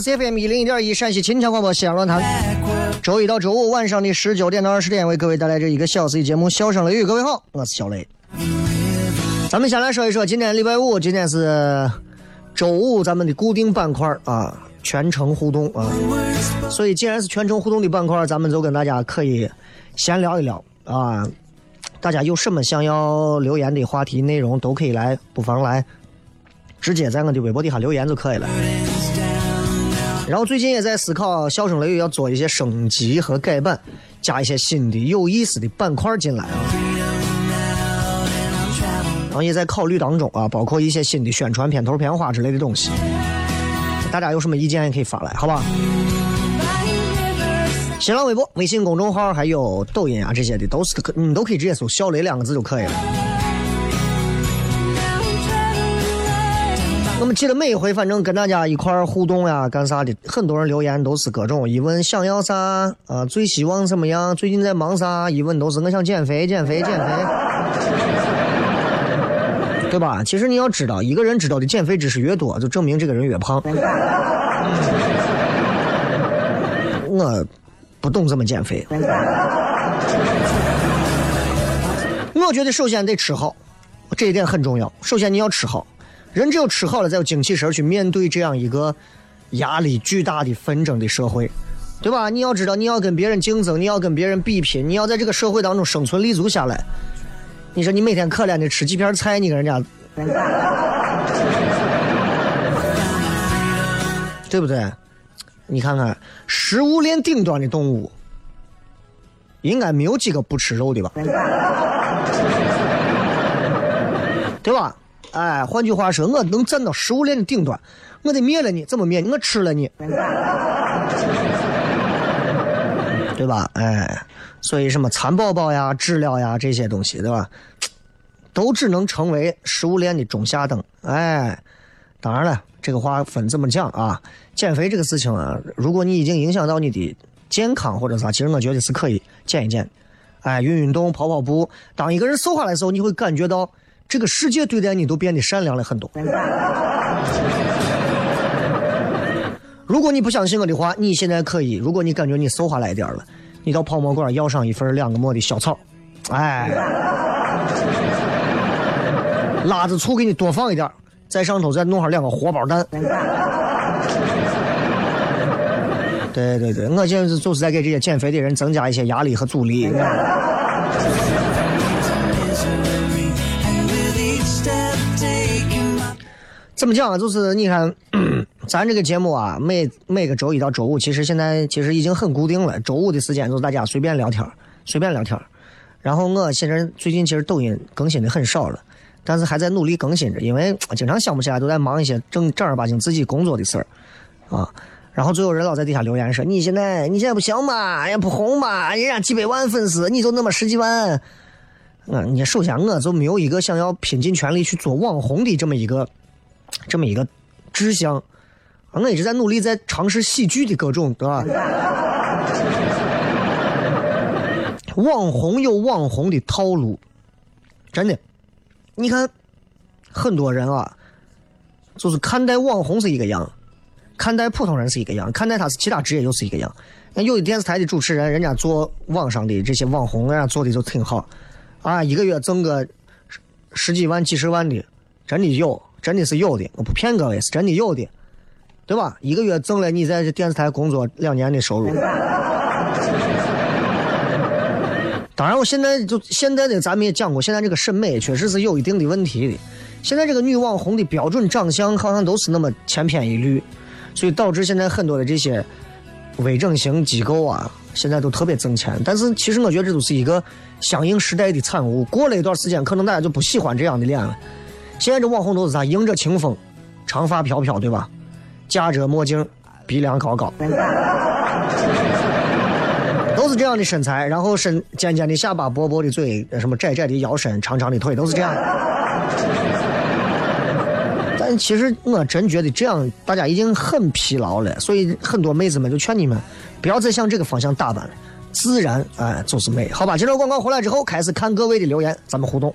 是 CFM 一零一点一陕西秦腔广播西安论坛。周一到周五晚上的十九点到二十点，为各位带来这一个小时的节目《笑声雷雨》。各位好，我是小雷。咱们先来说一说，今天礼拜五，今天是周五，咱们的固定板块啊，全程互动啊。所以，既然是全程互动的板块，咱们就跟大家可以闲聊一聊啊。大家有什么想要留言的话题内容，都可以来，不妨来直接在我的微博底下留言就可以了。然后最近也在思考，笑声雷雨要做一些升级和改版，加一些新的有意思的板块进来啊。然后也在考虑当中啊，包括一些新的宣传片头、片花之类的东西。大家有什么意见也可以发来，好吧？新浪微博、微信公众号还有抖音啊这些的，都是可你都可以直接搜“小雷”两个字就可以了。那么记得每一回，反正跟大家一块互动呀，干啥的，很多人留言都是各种一问想要啥啊，最希望怎么样，最近在忙啥，一问都是我想减肥，减肥，减肥，对吧？其实你要知道，一个人知道的减肥知识越多，就证明这个人越胖。我不懂怎么减肥，我觉得首先得吃好，这一点很重要。首先你要吃好。人只有吃好了，才有精气神去面对这样一个压力巨大的纷争的社会，对吧？你要知道，你要跟别人竞争，你要跟别人比拼，你要在这个社会当中生存立足下来。你说你每天可怜的吃几片菜，你跟人家，对不对？你看看食物链顶端的动物，应该没有几个不吃肉的吧？对吧？哎，换句话说，我能站到食物链的顶端，我得灭了你，怎么灭？我吃了你，对吧？哎，所以什么蚕宝宝呀、知了呀这些东西，对吧？都只能成为食物链的中下等。哎，当然了，这个话分怎么讲啊？减肥这个事情啊，如果你已经影响到你的健康或者啥，其实我觉得是可以减一减。哎，运运动、跑跑步。当一个人瘦下来的时候，你会感觉到。这个世界对待你都变得善良了很多。如果你不相信我的话，你现在可以。如果你感觉你瘦下来一点了，你到泡馍馆要上一份两个馍的小炒，哎，辣子醋给你多放一点，在上头再弄上两个荷包蛋。对对对，我现在就是在给这些减肥的人增加一些压力和阻力。怎么讲啊？就是你看，咱这个节目啊，每每个周一到周五，其实现在其实已经很固定了。周五的时间就是大家随便聊天，随便聊天。然后我现在最近其实抖音更新的很少了，但是还在努力更新着，因为经常想不起来，都在忙一些正正儿八经自己工作的事儿啊。然后就有人老在底下留言说：“你现在你现在不行嘛，也不红嘛，人家几百万粉丝，你就那么十几万。”嗯，你首先我就没有一个想要拼尽全力去做网红的这么一个这么一个志向。我一直在努力，在尝试喜剧的各种，对吧？网红有网红的套路，真的。你看，很多人啊，就是看待网红是一个样。看待普通人是一个样，看待他是其他职业又是一个样。那有的电视台的主持人，人家做网上的这些网红，人家做的就挺好，啊，一个月挣个十几万、几十万的，真的有，真的是有的，我不骗各位，是真的有的，对吧？一个月挣了你在这电视台工作两年的收入。当然，我现在就现在的咱们也讲过，现在这个审美确实是有一定的问题的。现在这个女网红的标准长相好像都是那么千篇一律。所以导致现在很多的这些微整形机构啊，现在都特别挣钱。但是其实我觉得这都是一个相应时代的产物。过了一段时间，可能大家就不喜欢这样的脸了。现在这网红都是啥？迎着清风，长发飘飘，对吧？架着墨镜，鼻梁高高，都是这样的身材。然后身尖尖的下巴，薄薄的嘴，什么窄窄的腰身，长长的腿，都是这样。但其实我真觉得这样，大家已经很疲劳了。所以很多妹子们就劝你们，不要再向这个方向打扮了，自然哎就是美，好吧？接着广告回来之后，开始看各位的留言，咱们互动。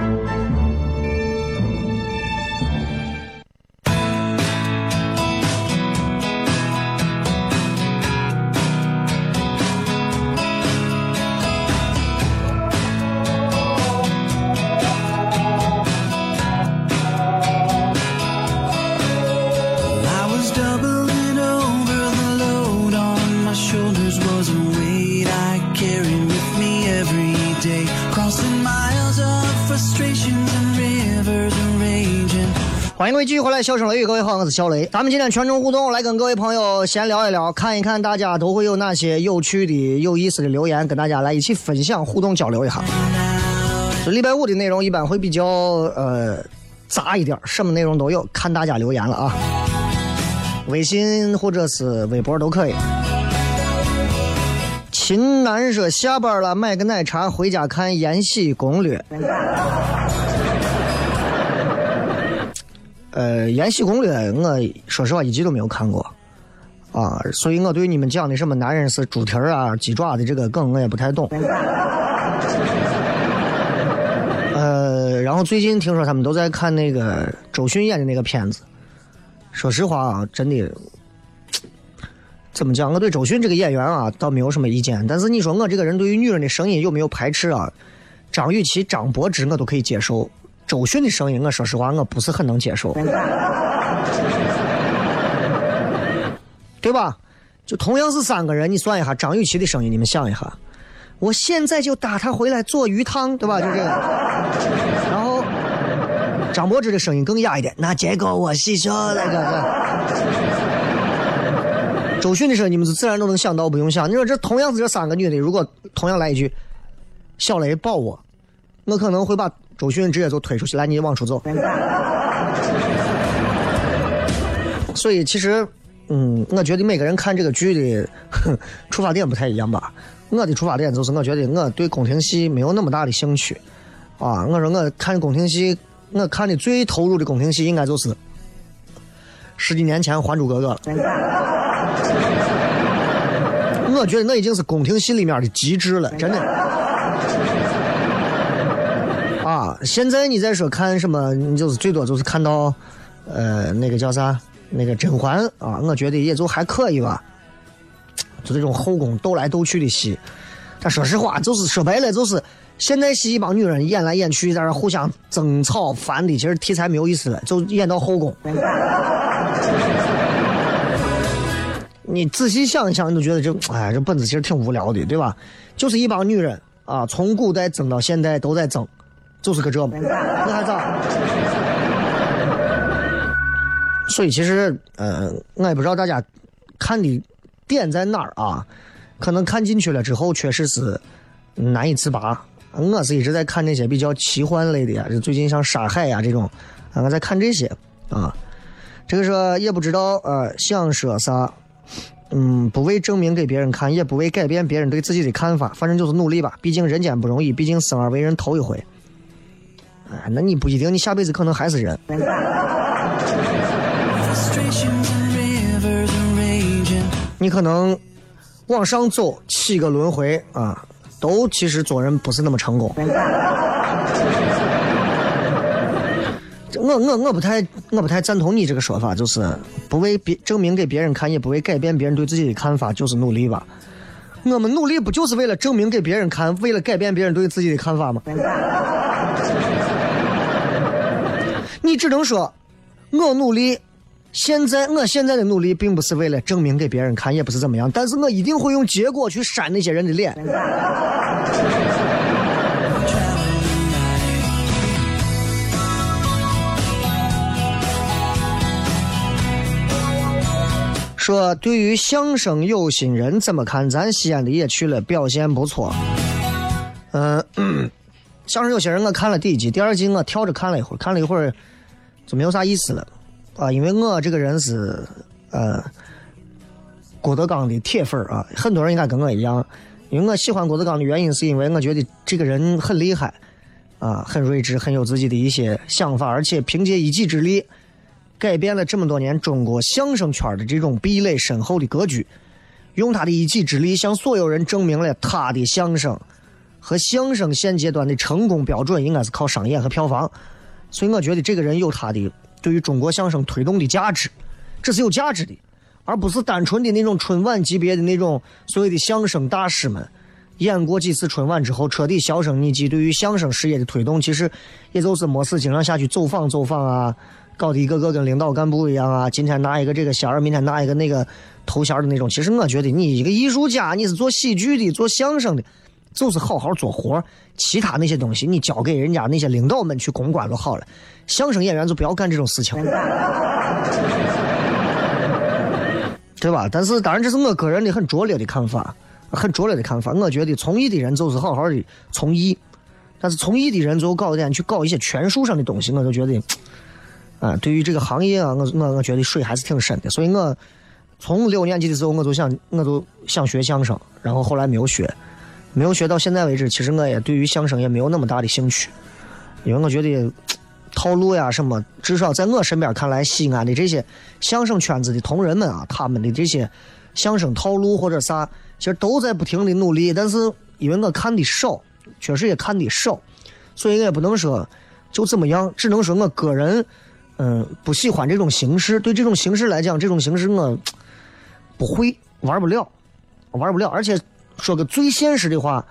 迎各位继续回来，笑声雷雨，各位好，我是小雷。咱们今天全程互动，来跟各位朋友闲聊一聊，看一看大家都会有哪些有趣的、有意思的留言，跟大家来一起分享、互动交流一下。这礼拜五的内容一般会比较呃杂一点，什么内容都有，看大家留言了啊。微信或者是微博都可以。秦南说下班了，买个奶茶回家看《延禧攻略》。呃，《延禧攻略》，我说实话一集都没有看过，啊，所以我对你们讲的什么男人是猪蹄儿啊、鸡爪的这个梗，我也不太懂。呃，然后最近听说他们都在看那个周迅演的那个片子，说实话啊，真的，怎么讲？我对周迅这个演员啊，倒没有什么意见，但是你说我这个人对于女人的声音有没有排斥啊？张雨绮、张柏芝我都可以接受。周迅的声音，我说实话，我不是很能接受，对吧？就同样是三个人，你算一下张雨绮的声音，你们想一下，我现在就打她回来做鱼汤，对吧？就这个。然后张柏芝的声音更哑一点，那结果我细说那个。周迅的声音你们是自然都能想到，不用想。你说这同样是这三个女的，如果同样来一句“小雷抱我”，我可能会把周迅直接就推出去，来你往出走。所以其实，嗯，我觉得每个人看这个剧的 出发点不太一样吧。我的出发点就是，我觉得我对宫廷戏没有那么大的兴趣啊。我说我看宫廷戏，我看的最投入的宫廷戏应该就是十几年前《还珠格格》了。我觉得那已经是宫廷戏里面的极致了，真的。啊，现在你再说看什么，你就是最多就是看到，呃，那个叫啥，那个甄嬛啊，我觉得也就还可以吧。就这种后宫斗来斗去的戏，但说实话，就是说白了，就是现代戏一帮女人演来演去，在那互相争吵，烦的，其实题材没有意思了，就演到后宫。你仔细想一想，你都觉得这，哎，这本子其实挺无聊的，对吧？就是一帮女人啊，从古代争到现代都在争，就是个这么，那还咋？所以其实，呃，我也不知道大家看的点在哪儿啊。可能看进去了之后，确实是难以自拔。我是一直在看那些比较奇幻类的呀，就最近像《沙海》呀这种，我在看这些啊。这个说也不知道，呃，想说啥。嗯，不为证明给别人看，也不为改变别人对自己的看法，反正就是努力吧。毕竟人间不容易，毕竟生而为人头一回。哎，那你不一定，你下辈子可能还是人。你可能往上走七个轮回啊，都其实做人不是那么成功。我我我不太我不太赞同你这个说法，就是不为别证明给别人看，也不为改变别人对自己的看法，就是努力吧。我们努力不就是为了证明给别人看，为了改变别人对自己的看法吗？你只能说，我努力，现在我现在的努力并不是为了证明给别人看，也不是怎么样，但是我一定会用结果去扇那些人的脸。说对于相声有心人怎么看？咱西安的也去了，表现不错。嗯，相声有心人我看了第一季，第二季我跳着看了一会儿，看了一会儿就没有啥意思了啊，因为我这个人是呃郭德纲的铁粉啊，很多人应该跟我一样，因为我喜欢郭德纲的原因是因为我觉得这个人很厉害啊，很睿智，很有自己的一些想法，而且凭借一己之力。改变了这么多年中国相声圈的这种壁垒深厚的格局，用他的一己之力向所有人证明了他的相声和相声现阶段的成功标准应该是靠商演和票房。所以我觉得这个人有他的对于中国相声推动的价值，这是有价值的，而不是单纯的那种春晚级别的那种所谓的相声大师们演过几次春晚之后彻底销声匿迹。对于相声事业的推动，其实也就是没事经常下去走访走访啊。搞得一个个跟领导干部一样啊！今天拿一个这个衔儿，明天拿一个那个头衔的那种。其实我觉得，你一个艺术家，你是做喜剧的、做相声的，就是好好做活其他那些东西，你交给人家那些领导们去公关就好了。相声演员就不要干这种事情，对吧？但是当然，这是我个人的很拙劣的看法，很拙劣的看法。我觉得从艺的人就是好好的从艺，但是从艺的人就搞一点去搞一些权术上的东西，我就觉得。啊，对于这个行业啊，我我我觉得水还是挺深的，所以我从六年级的时候我就想，我就想学相声，然后后来没有学，没有学到现在为止，其实我也对于相声也没有那么大的兴趣，因为我觉得套路呀什么，至少在我身边看来，西安的这些相声圈子的同仁们啊，他们的这些相声套路或者啥，其实都在不停的努力，但是因为我看的少，确实也看的少，所以我也不能说就怎么样，只能说我个人。嗯，不喜欢这种形式。对这种形式来讲，这种形式我 不会玩不了，玩不了。而且说个最现实的话，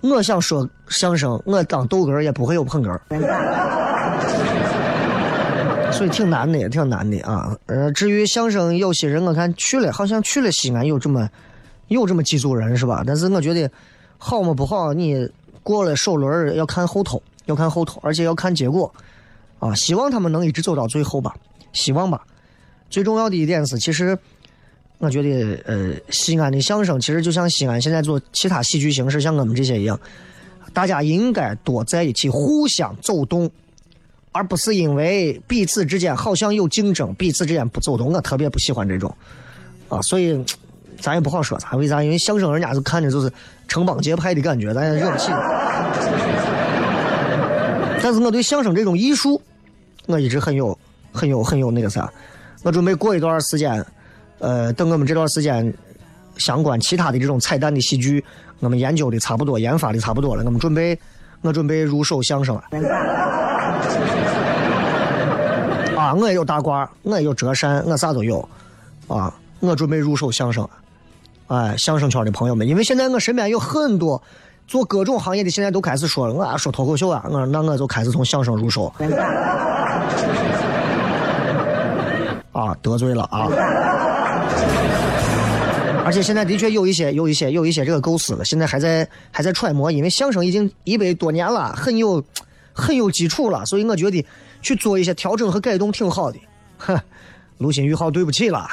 我想说相声，我当逗哏也不会有捧哏，所以挺难的，也挺难的啊。呃，至于相声，有些人我看去了，好像去了西安有这么有这么几组人是吧？但是我觉得好嘛不好，你过了首轮要看后头，要看后头，而且要看结果。啊，希望他们能一直走到最后吧，希望吧。最重要的一点是，其实我觉得，呃，西安的相声其实就像西安现在做其他喜剧形式，像我们这些一样，大家应该多在一起互相走动，而不是因为彼此之间好像有竞争，彼此之间不走动。我特别不喜欢这种，啊，所以咱也不好说啥，为啥？因为相声人家是看着就是城邦结派的感觉，咱也惹不起。但是我对相声这种艺术，我一直很有、很有、很有那个啥。我准备过一段时间，呃，等我们这段时间相关其他的这种彩蛋的喜剧，我们研究的差不多，研发的差不多了，我们准备，我准备入手相声了。啊，我也有大褂，我也有折扇，我啥都有。啊，我准备入手相声。哎，相声圈的朋友们，因为现在我身边有很多做各种行业的，现在都开始说了，我说脱口秀啊，我那我就开始从相声入手。啊，得罪了啊！而且现在的确有一些、有一些、有一些这个构思了，现在还在还在揣摩，因为相声已经一百多年了，很有很有基础了，所以我觉得去做一些调整和改动挺好的。哼，卢鑫宇好，对不起了。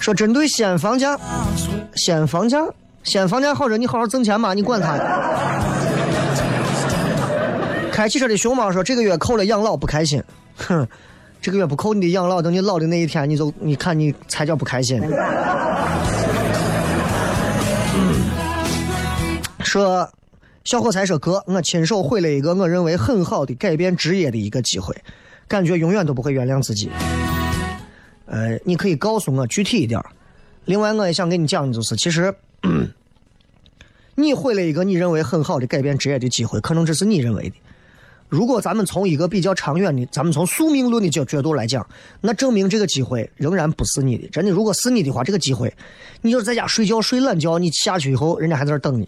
说针对西安房价，西安房价，西安房价好着，你好好挣钱嘛，你管他。开汽车的熊猫说：“这个月扣了养老不开心，哼，这个月不扣你的养老，等你老的那一天，你就你看你才叫不开心。”说小伙才说哥，我亲手毁了一个我认为很好的改变职业的一个机会，感觉永远都不会原谅自己。呃，你可以告诉我具体一点。另外，我也想跟你讲的就是，其实 你毁了一个你认为很好的改变职业的机会，可能这是你认为的。如果咱们从一个比较长远的，咱们从宿命论的角角度来讲，那证明这个机会仍然不是你的。真的，如果是你的话，这个机会，你就在家睡觉睡懒觉，你下去以后，人家还在这等你。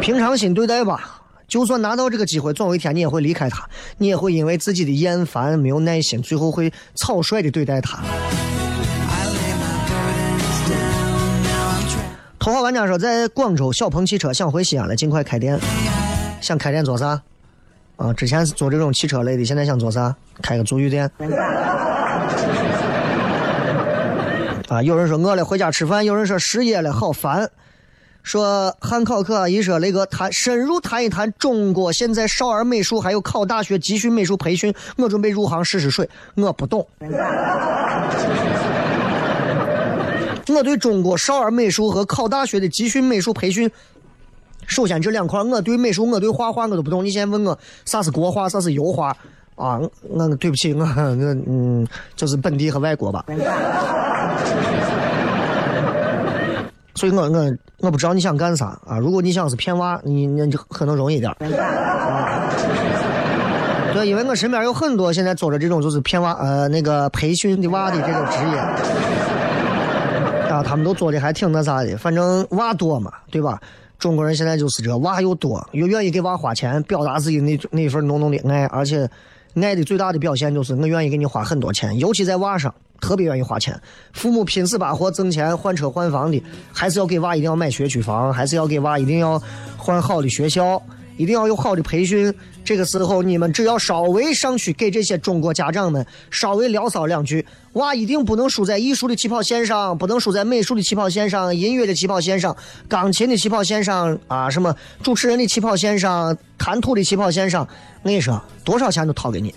平常心对待吧，就算拿到这个机会，总有一天你也会离开他，你也会因为自己的厌烦、没有耐心，最后会草率的对待他。头号玩家说，在广州小鹏汽车想回西安了，尽快开店。想开店做啥？啊，之前是做这种汽车类的，现在想做啥？开个足浴店。啊，有人说饿了回家吃饭，有人说失业了好烦。说汉考克阿姨说那个谈深入谈一谈中国现在少儿美术还有考大学集训美术培训，我准备入行试试水，我不懂。我对中国少儿美术和考大学的集训美术培训。首先这两块，我对美术，我对画画我都不懂。你先问我啥是国画，啥是油画啊？我对不起，我我嗯，就是本地和外国吧。所以我我我不知道你想干啥啊？如果你想是骗娃，你那就可能容易点啊。对，因为我身边有很多现在做着这种就是骗娃呃那个培训的娃的这个职业，啊，他们都做的还挺那啥的，反正娃多嘛，对吧？中国人现在就是这娃又多，又愿意给娃花钱，表达自己那那份浓浓的爱，而且爱的最大的表现就是我愿意给你花很多钱，尤其在娃上特别愿意花钱。父母拼死把活挣钱换车换房的，还是要给娃一定要买学区房，还是要给娃一定要换好的学校。一定要有好的培训。这个时候，你们只要稍微上去给这些中国家长们稍微聊骚两句，娃一定不能输在艺术的起跑线上，不能输在美术的起跑线上、音乐的起跑线上、钢琴的起跑线上啊，什么主持人的起跑线上、谈吐的起跑线上。我跟你说，多少钱都掏给你。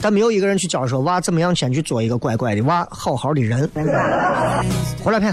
但没有一个人去教说娃怎么样先去做一个乖乖的娃，好好的人。回来片。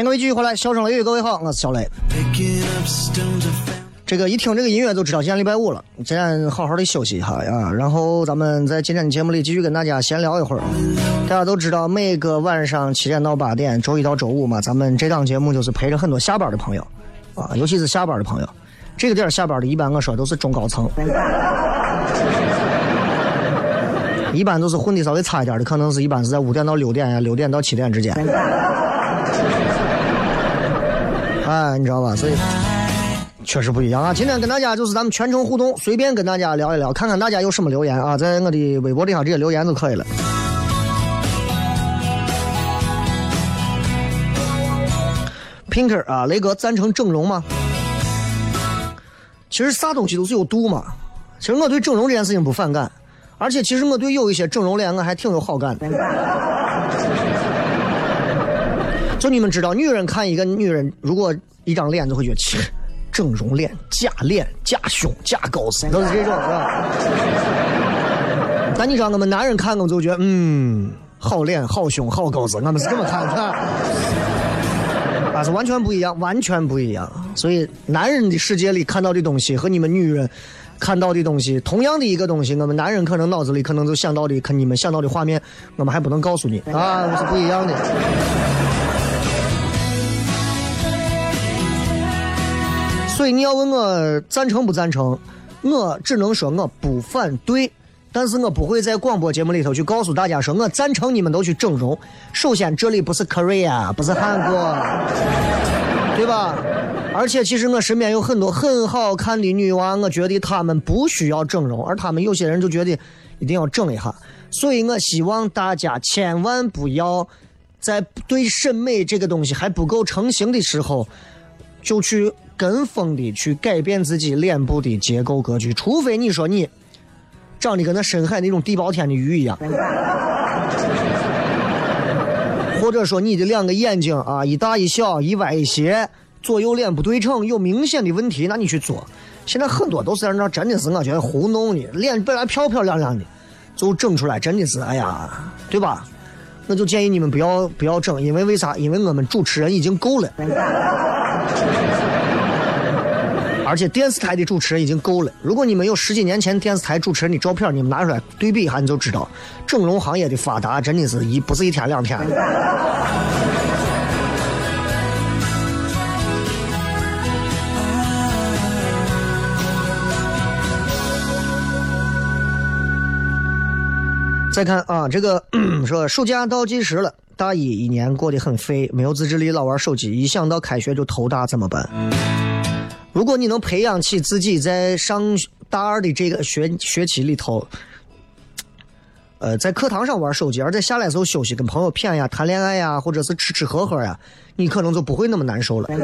欢迎各位继续回来，笑声雷雨，各位好，我是小雷。这个一听这个音乐就知道今天礼拜五了，今天好好的休息一下呀。然后咱们在今天的节目里继续跟大家闲聊一会儿。大家都知道，每个晚上七点到八点，周一到周五嘛，咱们这档节目就是陪着很多下班的朋友啊，尤其是下班的朋友。这个点下班的，一般我说都是中高层，一般都是混的稍微差一点的，可能是一般是在五点到六点呀，六点到七点之间。哎，你知道吧？所以确实不一样啊！今天跟大家就是咱们全程互动，随便跟大家聊一聊，看看大家有什么留言啊，在我的微博底下直接留言就可以了。Pinker 啊，雷哥赞成整容吗？其实啥东西都是有度嘛。其实我对整容这件事情不反感，而且其实我对有一些整容脸我还挺有好感的。就你们知道，女人看一个女人，如果一张脸就会觉得，切，整容脸、假脸、假胸、假高子，都是这种，是吧？但你知道，我们男人看我们就觉得，嗯，好脸、好胸、好高子，我们是这么看的，但是完全不一样，完全不一样。所以，男人的世界里看到的东西和你们女人看到的东西，同样的一个东西，我们男人可能脑子里可能就想到的，可你们想到的画面，我们还不能告诉你啊，是不一样的。所以你要问我赞成不赞成，我只能说我不反对，但是我不会在广播节目里头去告诉大家说我赞成你们都去整容。首先这里不是 Korea，不是韩国，对吧？而且其实我身边有很多很好看的女娃，我觉得她们不需要整容，而她们有些人就觉得一定要整一下。所以我希望大家千万不要在对审美这个东西还不够成型的时候就去。跟风的去改变自己脸部的结构格局，除非你说你长得跟那深海那种地包天的鱼一样，或者说你的两个眼睛啊一大一小一歪一斜，左右脸不对称有明显的问题，那你去做。现在很多都是那真的是我觉得糊弄的，脸本来漂漂亮亮的，就整出来真的是哎呀，对吧？那就建议你们不要不要整，因为为啥？因为我们主持人已经够了。而且电视台的主持人已经够了。如果你们有十几年前电视台主持人的照片，你们拿出来对比一下，你就知道整容行业的发达真的是一不是一天两天。再看啊，这个说暑假倒计时了，大一一年过得很废，没有自制力，老玩手机，一想到开学就头大，怎么办？如果你能培养起自己在上大二的这个学学期里头，呃，在课堂上玩手机，而在下来时候休息，跟朋友谝呀、谈恋爱呀，或者是吃吃喝喝呀，你可能就不会那么难受了。你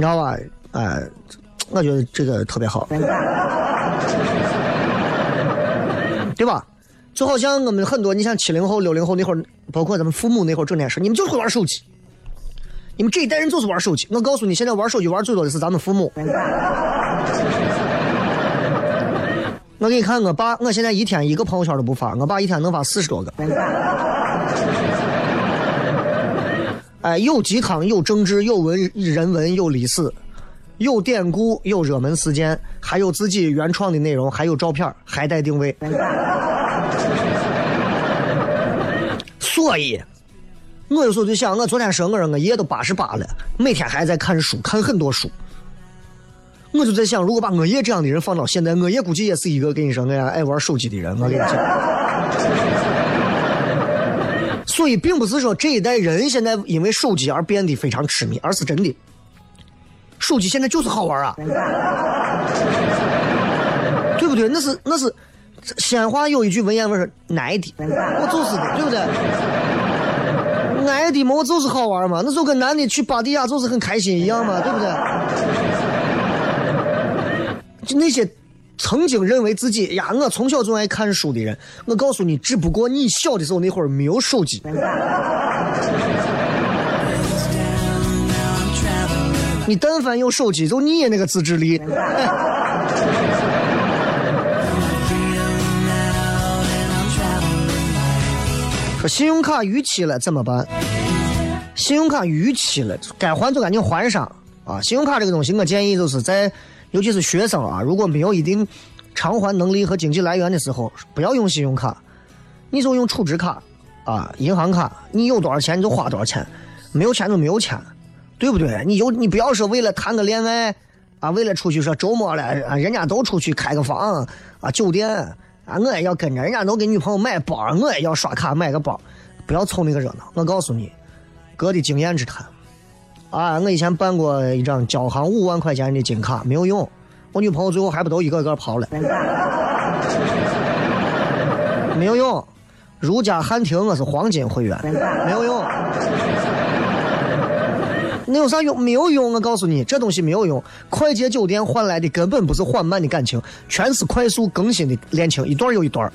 知道吧？哎，我觉得这个特别好，对吧？就好像我们很多，你像七零后、六零后那会儿，包括咱们父母那会儿，整天说你们就会玩手机。你们这一代人就是玩手机。我告诉你，现在玩手机玩最多的是咱们父母。我给你看，我爸，我现在一天一个朋友圈都不发，我爸一天能发四十多个。哎，有鸡汤，有政治，有文人文，有历史，有典故，有热门事件，还有自己原创的内容，还有照片，还带定位。所以，我有时候就想，我昨天说我说我爷都八十八了，每天还在看书，看很多书。我就在想，如果把我爷这样的人放到现在，我爷估计也是一个跟你说我爱玩手机的人。我跟你讲，所以并不是说这一代人现在因为手机而变得非常痴迷，而是真的。手机现在就是好玩啊，对不对？那是那是，西安话有一句文言文是“奶的”，我就是的，对不对？爱的嘛，我就是好玩嘛，那就跟男的去巴迪亚就是很开心一样嘛，对不对？就那些曾经认为自己呀，我从小就爱看书的人，我告诉你，只不过你小的时候那会儿没有手机。你但凡有手机，就你也那个自制力。说信用卡逾期了怎么办？信用卡逾期了，该还就赶紧还上啊！信用卡这个东西，我建议就是在，尤其是学生啊，如果没有一定偿还能力和经济来源的时候，不要用信用卡，你就用储值卡啊，银行卡，你有多少钱你就花多少钱，没有钱就没有钱。对不对？你就你不要说为了谈个恋爱啊，为了出去说周末了啊，人家都出去开个房啊，酒店啊，我也要跟着，人家都给女朋友买包，我也要刷卡买个包，不要凑那个热闹。我告诉你，哥的经验之谈啊，我以前办过一张交行五万块钱的金卡，没有用，我女朋友最后还不都一个个跑了，没有用。如家汉庭我是黄金会员，没有用。那有啥用？没有用！我告诉你，这东西没有用。快捷酒店换来的根本不是缓慢的感情，全是快速更新的恋情，一段又一段。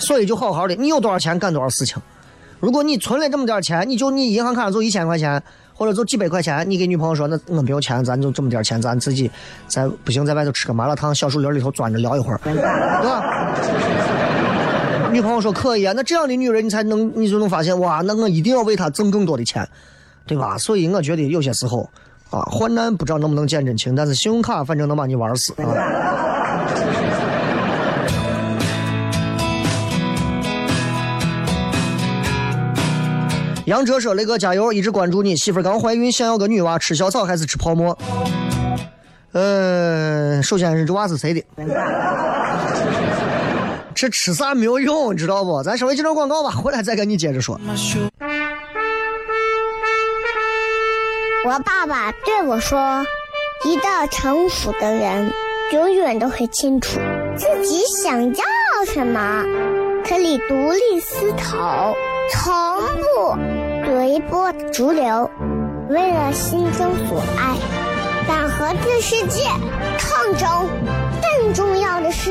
所以就好好的，你有多少钱干多少事情。如果你存了这么点钱，你就你银行卡上就一千块钱，或者就几百块钱，你给女朋友说，那我没有钱，咱就这么点钱，咱自己在不行，在外头吃个麻辣烫，小树林里头钻着聊一会儿，对吧？女朋友说可以啊，那这样的女人你才能，你就能发现哇，那我一定要为她挣更多的钱，对吧？所以我觉得有些时候啊，患难不知道能不能见真情，但是信用卡反正能把你玩死啊。杨哲说：“雷哥加油，一直关注你。媳妇刚怀孕，想要个女娃，吃小草还是吃泡沫？嗯，首先是这娃是谁的？”这吃啥没有用，知道不？咱稍微接段广告吧，回来再跟你接着说。我爸爸对我说：“一个成熟的人，永远都会清楚自己想要什么，可以独立思考，从不随波逐流，为了心中所爱，敢和这世界抗争。更重要的是。”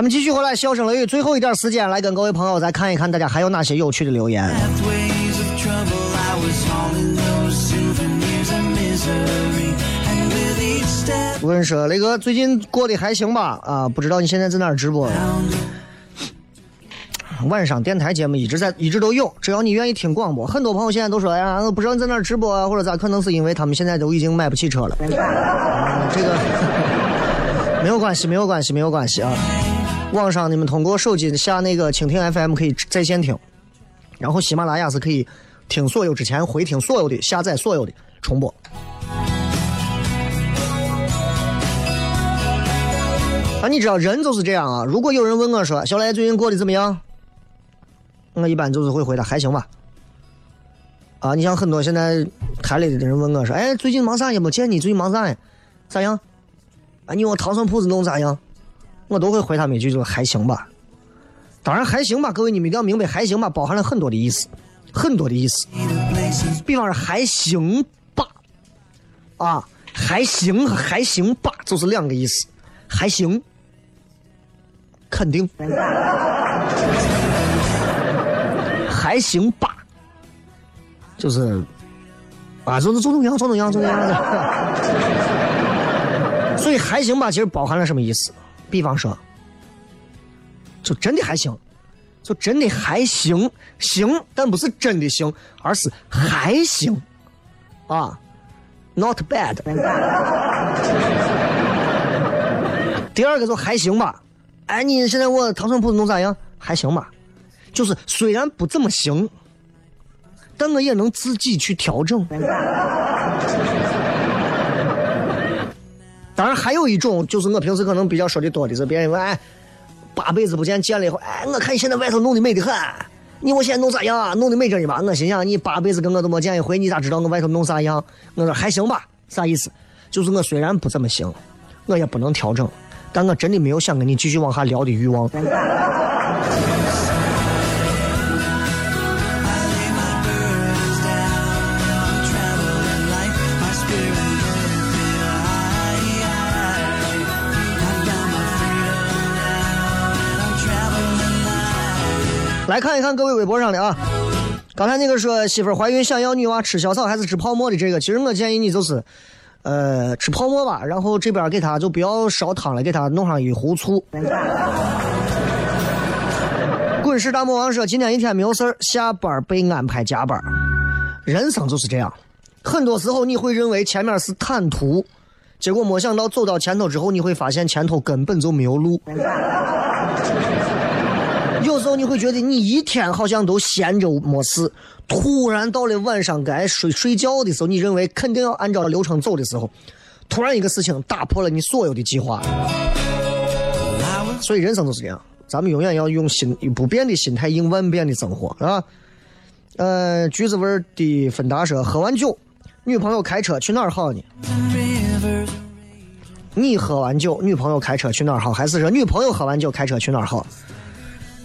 咱们继续回来，笑声雷雨，最后一点时间来跟各位朋友再看一看，大家还有哪些有趣的留言。问说雷哥最近过得还行吧？啊，不知道你现在在哪儿直播？晚上电台节目一直在，一直都有，只要你愿意听广播。很多朋友现在都说，哎呀，我不知道你在哪直播啊，或者咋？可能是因为他们现在都已经买不起车了。啊这个没有关系，没有关系，没有关系啊。网上你们通过手机下那个蜻蜓 FM 可以在线听，然后喜马拉雅是可以听所有之前回听所有的下载所有的重播。啊，你知道人就是这样啊。如果有人问我说：“小雷最近过得怎么样？”我一般就是会回答：“还行吧。”啊，你像很多现在台里的人问我说：“哎，最近忙啥也没见你，最近忙啥呀？咋样？啊，你我糖蒜铺子弄咋样？”我都会回他们一句：“就还行吧。”当然还行吧，各位你们一定要明白，还行吧包含了很多的意思，很多的意思。比方说还行吧，啊，还行还行吧就是两个意思，还行，肯定，还行吧。就是啊，就是总怎么样，总怎么样，怎么样的。所以还行吧，其实包含了什么意思？比方说，就真的还行，就真的还行，行，但不是真的行，而是还行啊，not bad。第二个就还行吧，哎，你现在我糖蒜铺子弄咋样？还行吧，就是虽然不怎么行。但我也能自己去调整。当然，还有一种就是我平时可能比较说的多的是，别人问哎，八辈子不见，见了以后，哎，我看你现在外头弄的美的很，你我现在弄咋样啊？弄的美着呢吧？我心想，你八辈子跟我都没见一回，你咋知道我外头弄啥样？我说还行吧，啥意思？就是我虽然不怎么行，我也不能调整，但我真的没有想跟你继续往下聊的欲望。来看一看各位微博上的啊，刚才那个说媳妇怀孕想要女娃吃小草还是吃泡沫的这个，其实我建议你就是，呃，吃泡沫吧，然后这边给他就不要烧汤了，给他弄上一壶醋。滚石大魔王说今天一天没有事，下班被安排加班，人生就是这样，很多时候你会认为前面是坦途，结果没想到走到前头之后，你会发现前头根本就没有路。你会觉得你一天好像都闲着没事，突然到了晚上该睡睡觉的时候，你认为肯定要按照流程走的时候，突然一个事情打破了你所有的计划。所以人生就是这样，咱们永远要用心不变的心态应万变的生活，啊。呃，橘子味的芬达说，喝完酒，女朋友开车去哪儿好呢？你喝完酒，女朋友开车去哪儿好？还是说女朋友喝完酒开车去哪儿好？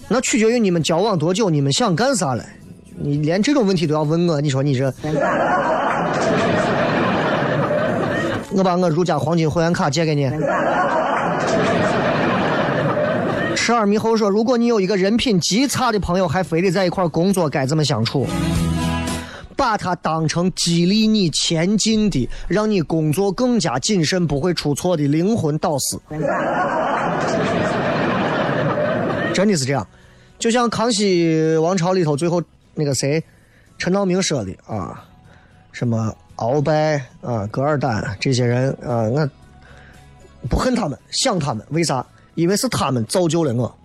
那取决于你们交往多久，你们想干啥了？你连这种问题都要问我，你说你这？我把我如家黄金会员卡借给你。十二猕猴说：“如果你有一个人品极差的朋友，还非得在一块工作，该怎么相处？把他当成激励你前进的，让你工作更加谨慎、不会出错的灵魂导师。”真的是这样，就像康熙王朝里头最后那个谁，陈道明说的啊，什么鳌拜啊、噶尔丹这些人啊，我不恨他们，想他们，为啥？因为是他们造就了我，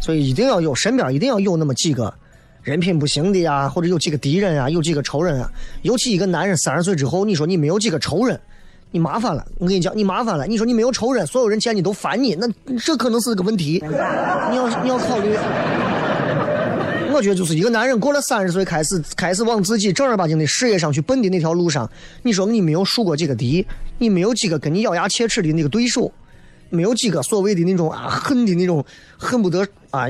所以一定要有身边一定要有那么几个人品不行的呀，或者有几个敌人呀，有几个仇人啊。尤其一个男人三十岁之后，你说你没有几个仇人。你麻烦了，我跟你讲，你麻烦了。你说你没有仇人，所有人见你都烦你，那这可能是个问题。你要你要考虑。我觉得就是一个男人过了三十岁，开始开始往自己正儿八经的事业上去奔的那条路上，你说你没有树过几个敌，你没有几个跟你咬牙切齿的那个对手，没有几个所谓的那种啊恨的那种恨不得啊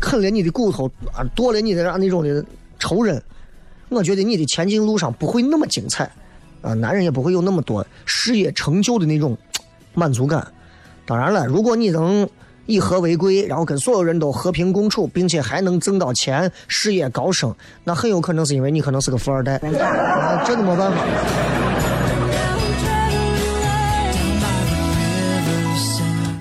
啃了你的骨头啊剁了你的那种的仇人，我觉得你的前进路上不会那么精彩。啊，男人也不会有那么多事业成就的那种满足感。当然了，如果你能以和为贵，然后跟所有人都和平共处，并且还能挣到钱，事业高升，那很有可能是因为你可能是个富二代。啊真的没办法。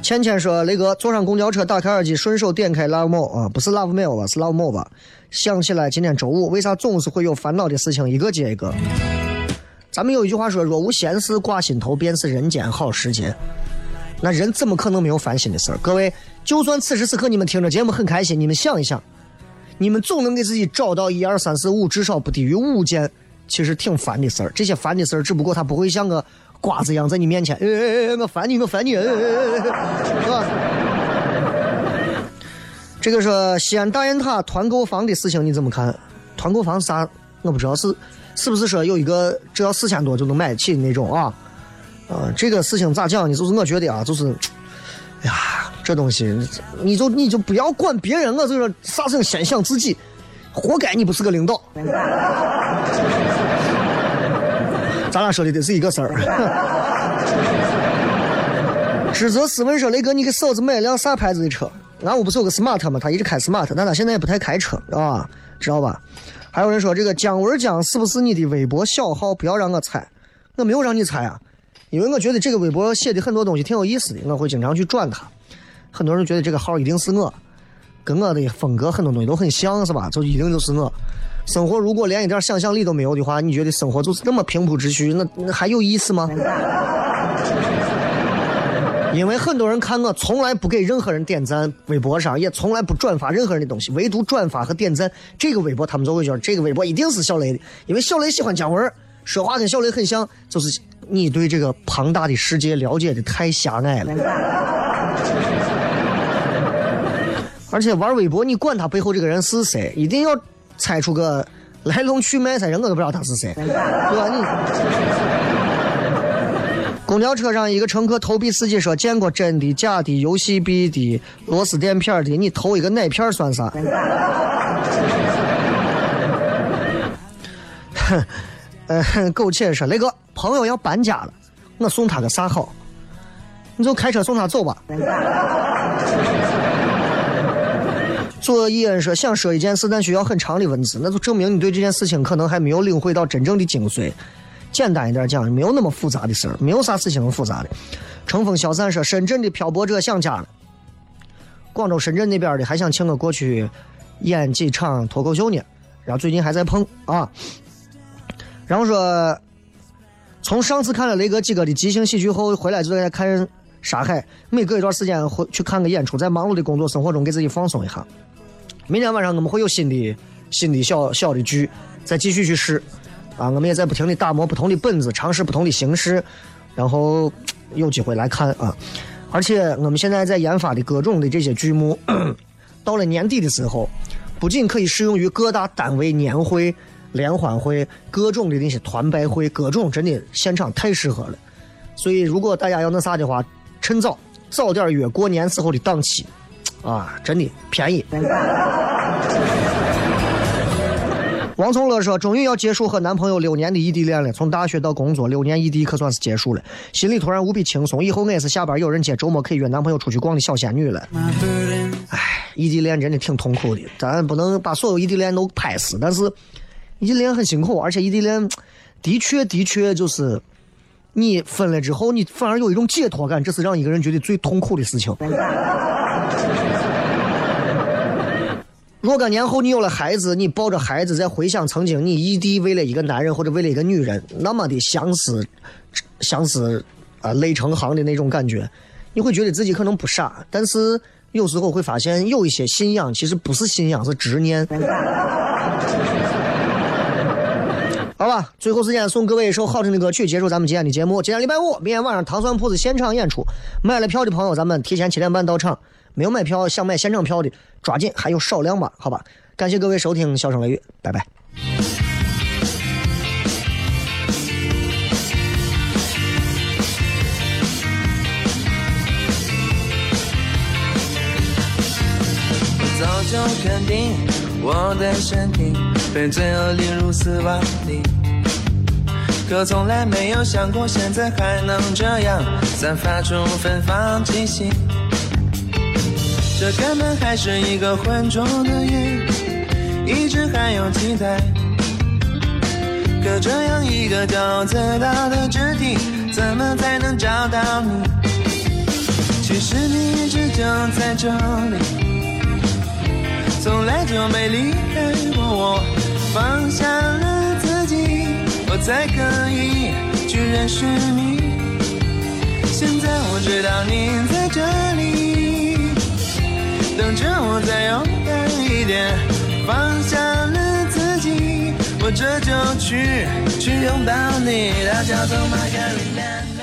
倩倩说：“雷哥，坐上公交车，打开耳机，顺手点开 Love Mo 啊，不是 Love Mail 吧，是 Love Mo 吧？想起来今天周五，为啥总是会有烦恼的事情一个接一个？”咱们有一句话说：“若无闲事挂心头，便是人间好时节。”那人怎么可能没有烦心的事儿？各位，就算此时此刻你们听着节目很开心，你们想一想，你们总能给自己找到一二三四五，至少不低于五件其实挺烦的事儿。这些烦的事儿，只不过它不会像个瓜子一样在你面前，哎哎哎，我烦你，我烦你，是吧？这个说西安大雁塔团购房的事情你怎么看？团购房是啥？我不知道是是不是说有一个只要四千多就能买得起的那种啊？啊，这个事情咋讲呢？就是我觉得啊，就是，哎呀，这东西你就你就不要管别人，我就说啥事先想自己，活该你不是个领导。咱俩说的都是一个事儿。知泽斯文说：“雷哥，你给嫂子买了辆啥牌子的车？俺屋不是有个 smart 吗？他一直开 smart，但他现在也不太开车知道吧，知道吧？还有人说这个姜文江是不是你的微博小号？不要让我猜，我没有让你猜啊，因为我觉得这个微博写的很多东西挺有意思的，我会经常去转它。很多人觉得这个号一定是我，跟我的风格很多东西都很像是吧？就一定就是我。”生活如果连一点想象力都没有的话，你觉得生活就是那么平铺直叙，那那还有意思吗？因为很多人看我从来不给任何人点赞，微博上也从来不转发任何人的东西，唯独转发和点赞这个微博，他们就会觉得这个微博一定是小雷的，因为小雷喜欢姜文，说话跟小雷很像，就是你对这个庞大的世界了解的太狭隘了。而且玩微博，你管他背后这个人是谁，一定要。猜出个来龙去脉噻，人我都不知道他是谁，对吧？你公交车上一个乘客投币，司机说见过真的、假的、游戏币的、螺丝垫片的，你投一个哪片算啥？哼，呃，苟且说雷哥朋友要搬家了，我送他个啥好？你就开车送他走吧。左伊恩说：“想说一件事，但需要很长的文字，那就证明你对这件事情可能还没有领会到真正的精髓。简单一点讲，没有那么复杂的事儿，没有啥事情复杂的。”乘风消散说：“深圳的漂泊者想家了，广州、深圳那边的还想请我过去演几场脱口秀呢，然后最近还在碰啊。”然后说：“从上次看了雷哥几个的即兴喜剧后，回来就在看沙海，每隔一段时间会去看个演出，在忙碌的工作生活中给自己放松一下。”明天晚上我们会有新的、新的小小的剧，再继续去试，啊，我们也在不停的打磨不同的本子，尝试不同的形式，然后有机会来看啊。而且我们现在在研发的各种的这些剧目，到了年底的时候，不仅可以适用于各大单位年会、联欢会、各种的那些团拜会，各种真的现场太适合了。所以如果大家要那啥的话，趁早早点约过年时候的档期。啊，真的便宜。王从乐说：“终于要结束和男朋友六年的异地恋了，从大学到工作，六年异地可算是结束了，心里突然无比轻松。以后我也是下班有人接，周末可以约男朋友出去逛的小仙女了。”哎，异地恋真的挺痛苦的，咱不能把所有异地恋都拍死，但是异地恋很辛苦，而且异地恋的确的确就是你分了之后，你反而有一种解脱感，这是让一个人觉得最痛苦的事情。若干年后，你有了孩子，你抱着孩子在回想曾经你异地为了一个男人或者为了一个女人那么的相思，相思啊泪成行的那种感觉，你会觉得自己可能不傻，但是有时候会发现有一些信仰其实不是信仰，是执念。好吧，最后时间送各位一首好听的歌曲，结束咱们今天的节目。今天礼拜五，明天晚上糖蒜铺子现场演出，买了票的朋友，咱们提前七点半到场；没有买票想买现场票的，抓紧，还有少量吧，好吧。感谢各位收听《笑声雷雨》，拜拜。早就肯定我的身体被罪恶淋入丝袜里。可从来没有想过，现在还能这样散发出芬芳气息。这根本还是一个浑浊的夜，一直还有期待。可这样一个骄傲自大的肢体，怎么才能找到你？其实你一直就在这里，从来就没离开过我，放下了自己。我才可以去认识你。现在我知道你在这里，等着我再勇敢一点，放下了自己，我这就去去拥抱你。它叫做玛格丽莲。